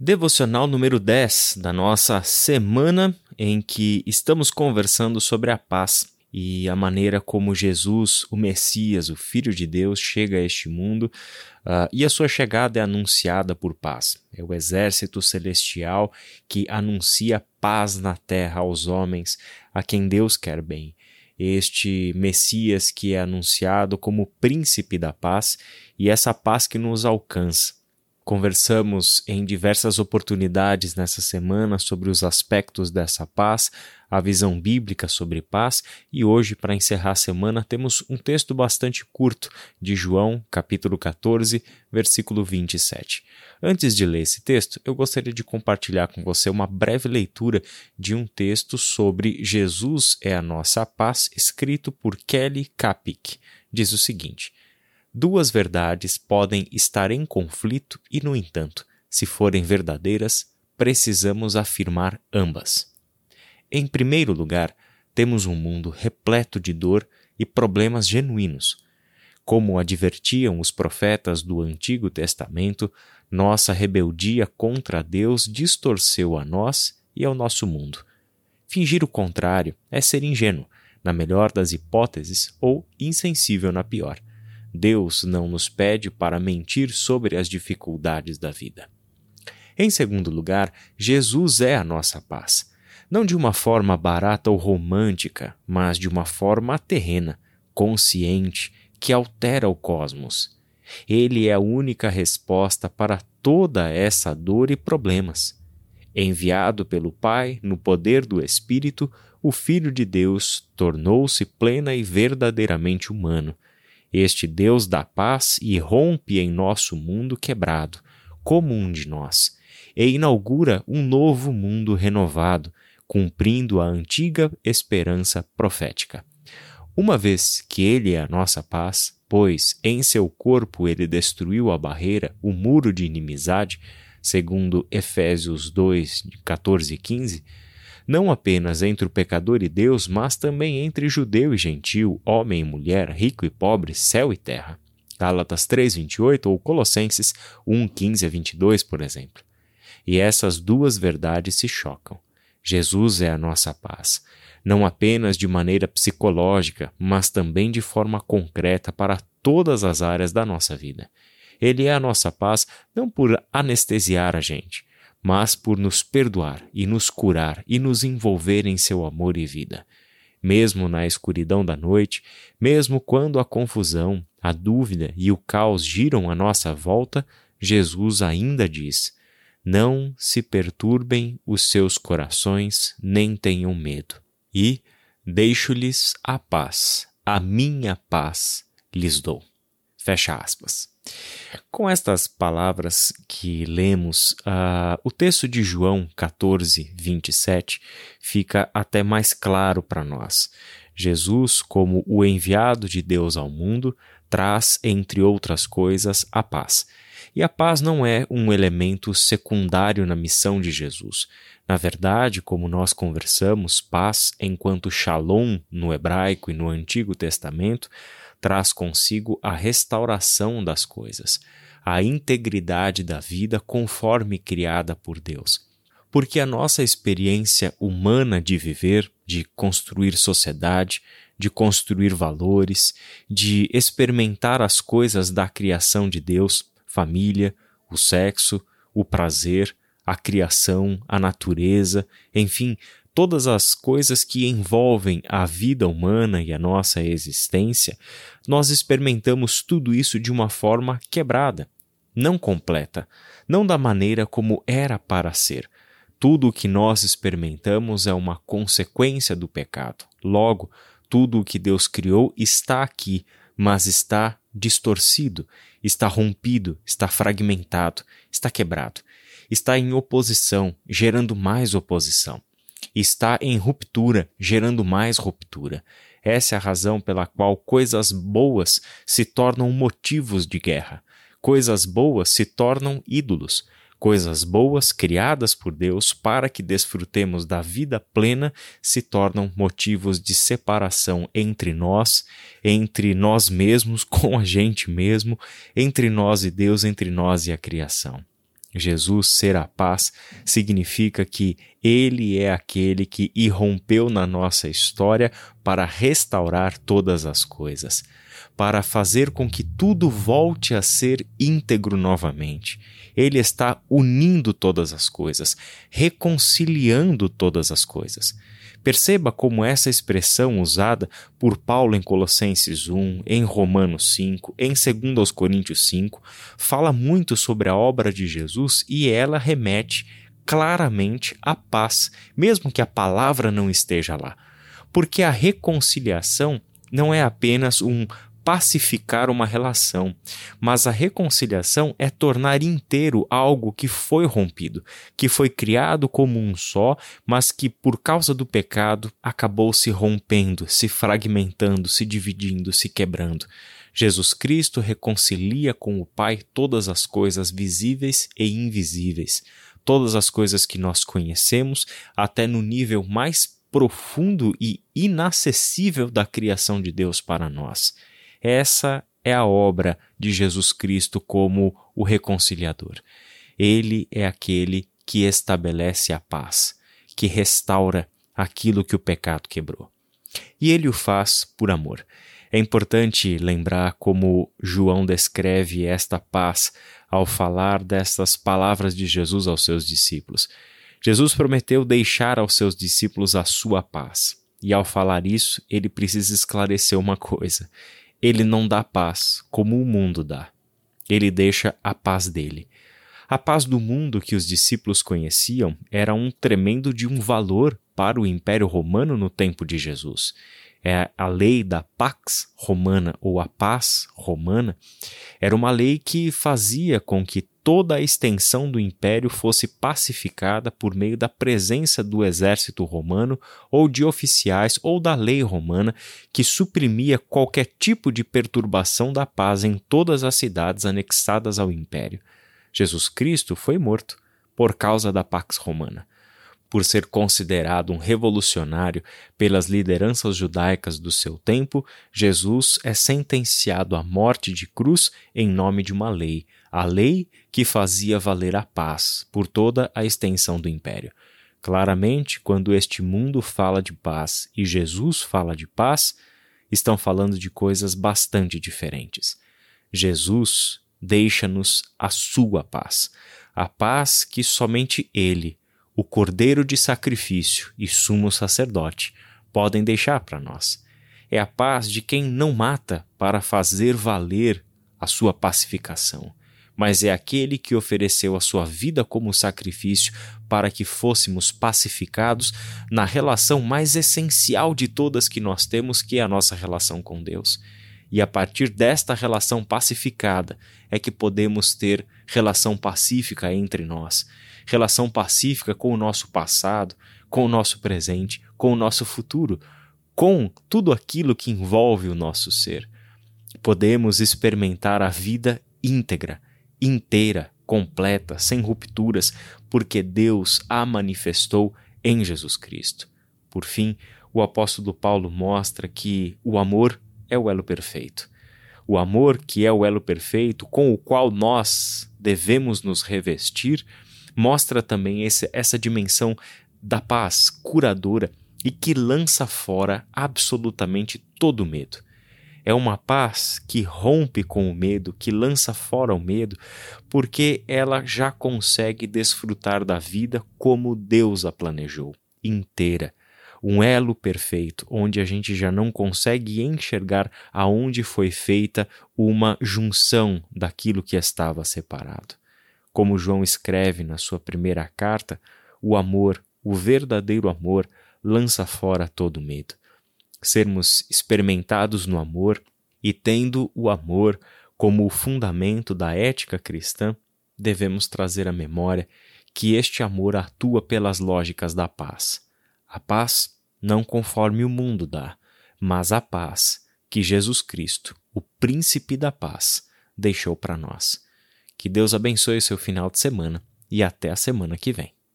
Devocional número 10 da nossa semana em que estamos conversando sobre a paz e a maneira como Jesus, o Messias, o Filho de Deus, chega a este mundo uh, e a sua chegada é anunciada por paz. É o exército celestial que anuncia paz na terra aos homens a quem Deus quer bem. Este Messias que é anunciado como príncipe da paz e essa paz que nos alcança. Conversamos em diversas oportunidades nessa semana sobre os aspectos dessa paz, a visão bíblica sobre paz, e hoje, para encerrar a semana, temos um texto bastante curto de João, capítulo 14, versículo 27. Antes de ler esse texto, eu gostaria de compartilhar com você uma breve leitura de um texto sobre Jesus é a nossa paz, escrito por Kelly Kapic. Diz o seguinte: Duas verdades podem estar em conflito e, no entanto, se forem verdadeiras, precisamos afirmar ambas. Em primeiro lugar, temos um mundo repleto de dor e problemas genuínos. Como advertiam os profetas do Antigo Testamento, nossa rebeldia contra Deus distorceu a nós e ao nosso mundo. Fingir o contrário é ser ingênuo, na melhor das hipóteses, ou insensível na pior. Deus não nos pede para mentir sobre as dificuldades da vida. Em segundo lugar, Jesus é a nossa paz. Não de uma forma barata ou romântica, mas de uma forma terrena, consciente, que altera o cosmos. Ele é a única resposta para toda essa dor e problemas. Enviado pelo Pai no poder do Espírito, o Filho de Deus tornou-se plena e verdadeiramente humano este Deus da paz irrompe em nosso mundo quebrado, como um de nós, e inaugura um novo mundo renovado, cumprindo a antiga esperança profética. Uma vez que Ele é a nossa paz, pois em seu corpo ele destruiu a barreira, o muro de inimizade, segundo Efésios 2, 14 e 15, não apenas entre o pecador e Deus, mas também entre judeu e gentil, homem e mulher, rico e pobre, céu e terra. Gálatas 3:28 ou Colossenses 1:15 a 22, por exemplo. E essas duas verdades se chocam. Jesus é a nossa paz, não apenas de maneira psicológica, mas também de forma concreta para todas as áreas da nossa vida. Ele é a nossa paz não por anestesiar a gente, mas por nos perdoar e nos curar e nos envolver em seu amor e vida. Mesmo na escuridão da noite, mesmo quando a confusão, a dúvida e o caos giram à nossa volta, Jesus ainda diz: Não se perturbem os seus corações, nem tenham medo. E deixo-lhes a paz, a minha paz lhes dou. Fecha aspas. Com estas palavras que lemos, uh, o texto de João 14, 27 fica até mais claro para nós. Jesus, como o enviado de Deus ao mundo, traz, entre outras coisas, a paz. E a paz não é um elemento secundário na missão de Jesus. Na verdade, como nós conversamos, paz, enquanto shalom no hebraico e no Antigo Testamento, traz consigo a restauração das coisas, a integridade da vida conforme criada por Deus. Porque a nossa experiência humana de viver, de construir sociedade, de construir valores, de experimentar as coisas da criação de Deus, família, o sexo, o prazer, a criação, a natureza, enfim, todas as coisas que envolvem a vida humana e a nossa existência, nós experimentamos tudo isso de uma forma quebrada, não completa, não da maneira como era para ser. Tudo o que nós experimentamos é uma consequência do pecado. Logo, tudo o que Deus criou está aqui, mas está distorcido, está rompido, está fragmentado, está quebrado, está em oposição, gerando mais oposição está em ruptura, gerando mais ruptura. Essa é a razão pela qual coisas boas se tornam motivos de guerra. Coisas boas se tornam ídolos. Coisas boas criadas por Deus para que desfrutemos da vida plena se tornam motivos de separação entre nós, entre nós mesmos, com a gente mesmo, entre nós e Deus, entre nós e a criação. Jesus ser a paz significa que Ele é aquele que irrompeu na nossa história para restaurar todas as coisas, para fazer com que tudo volte a ser íntegro novamente. Ele está unindo todas as coisas, reconciliando todas as coisas. Perceba como essa expressão usada por Paulo em Colossenses 1, em Romanos 5, em 2 Coríntios 5, fala muito sobre a obra de Jesus e ela remete claramente à paz, mesmo que a palavra não esteja lá. Porque a reconciliação não é apenas um pacificar uma relação, mas a reconciliação é tornar inteiro algo que foi rompido, que foi criado como um só, mas que por causa do pecado acabou se rompendo, se fragmentando, se dividindo, se quebrando. Jesus Cristo reconcilia com o Pai todas as coisas visíveis e invisíveis, todas as coisas que nós conhecemos, até no nível mais profundo e inacessível da criação de Deus para nós. Essa é a obra de Jesus Cristo como o reconciliador. Ele é aquele que estabelece a paz, que restaura aquilo que o pecado quebrou. E ele o faz por amor. É importante lembrar como João descreve esta paz ao falar destas palavras de Jesus aos seus discípulos. Jesus prometeu deixar aos seus discípulos a sua paz. E ao falar isso, ele precisa esclarecer uma coisa ele não dá paz como o mundo dá. Ele deixa a paz dele. A paz do mundo que os discípulos conheciam era um tremendo de um valor para o Império Romano no tempo de Jesus. É a lei da Pax Romana ou a paz romana era uma lei que fazia com que toda a extensão do império fosse pacificada por meio da presença do exército romano ou de oficiais ou da lei romana que suprimia qualquer tipo de perturbação da paz em todas as cidades anexadas ao império. Jesus Cristo foi morto por causa da Pax Romana por ser considerado um revolucionário pelas lideranças judaicas do seu tempo, Jesus é sentenciado à morte de cruz em nome de uma lei, a lei que fazia valer a paz por toda a extensão do império. Claramente, quando este mundo fala de paz e Jesus fala de paz, estão falando de coisas bastante diferentes. Jesus deixa-nos a sua paz, a paz que somente Ele, o cordeiro de sacrifício e sumo sacerdote podem deixar para nós. É a paz de quem não mata para fazer valer a sua pacificação, mas é aquele que ofereceu a sua vida como sacrifício para que fôssemos pacificados na relação mais essencial de todas que nós temos, que é a nossa relação com Deus. E a partir desta relação pacificada é que podemos ter relação pacífica entre nós relação pacífica com o nosso passado, com o nosso presente, com o nosso futuro, com tudo aquilo que envolve o nosso ser. Podemos experimentar a vida íntegra, inteira, completa, sem rupturas, porque Deus a manifestou em Jesus Cristo. Por fim, o apóstolo Paulo mostra que o amor é o elo perfeito. O amor, que é o elo perfeito com o qual nós devemos nos revestir, mostra também esse, essa dimensão da paz curadora e que lança fora absolutamente todo medo. É uma paz que rompe com o medo, que lança fora o medo, porque ela já consegue desfrutar da vida como Deus a planejou, inteira. Um elo perfeito, onde a gente já não consegue enxergar aonde foi feita uma junção daquilo que estava separado. Como João escreve na sua primeira carta, o amor, o verdadeiro amor, lança fora todo medo. Sermos experimentados no amor e tendo o amor como o fundamento da ética cristã, devemos trazer à memória que este amor atua pelas lógicas da paz. A paz não conforme o mundo dá, mas a paz que Jesus Cristo, o príncipe da paz, deixou para nós. Que Deus abençoe o seu final de semana e até a semana que vem.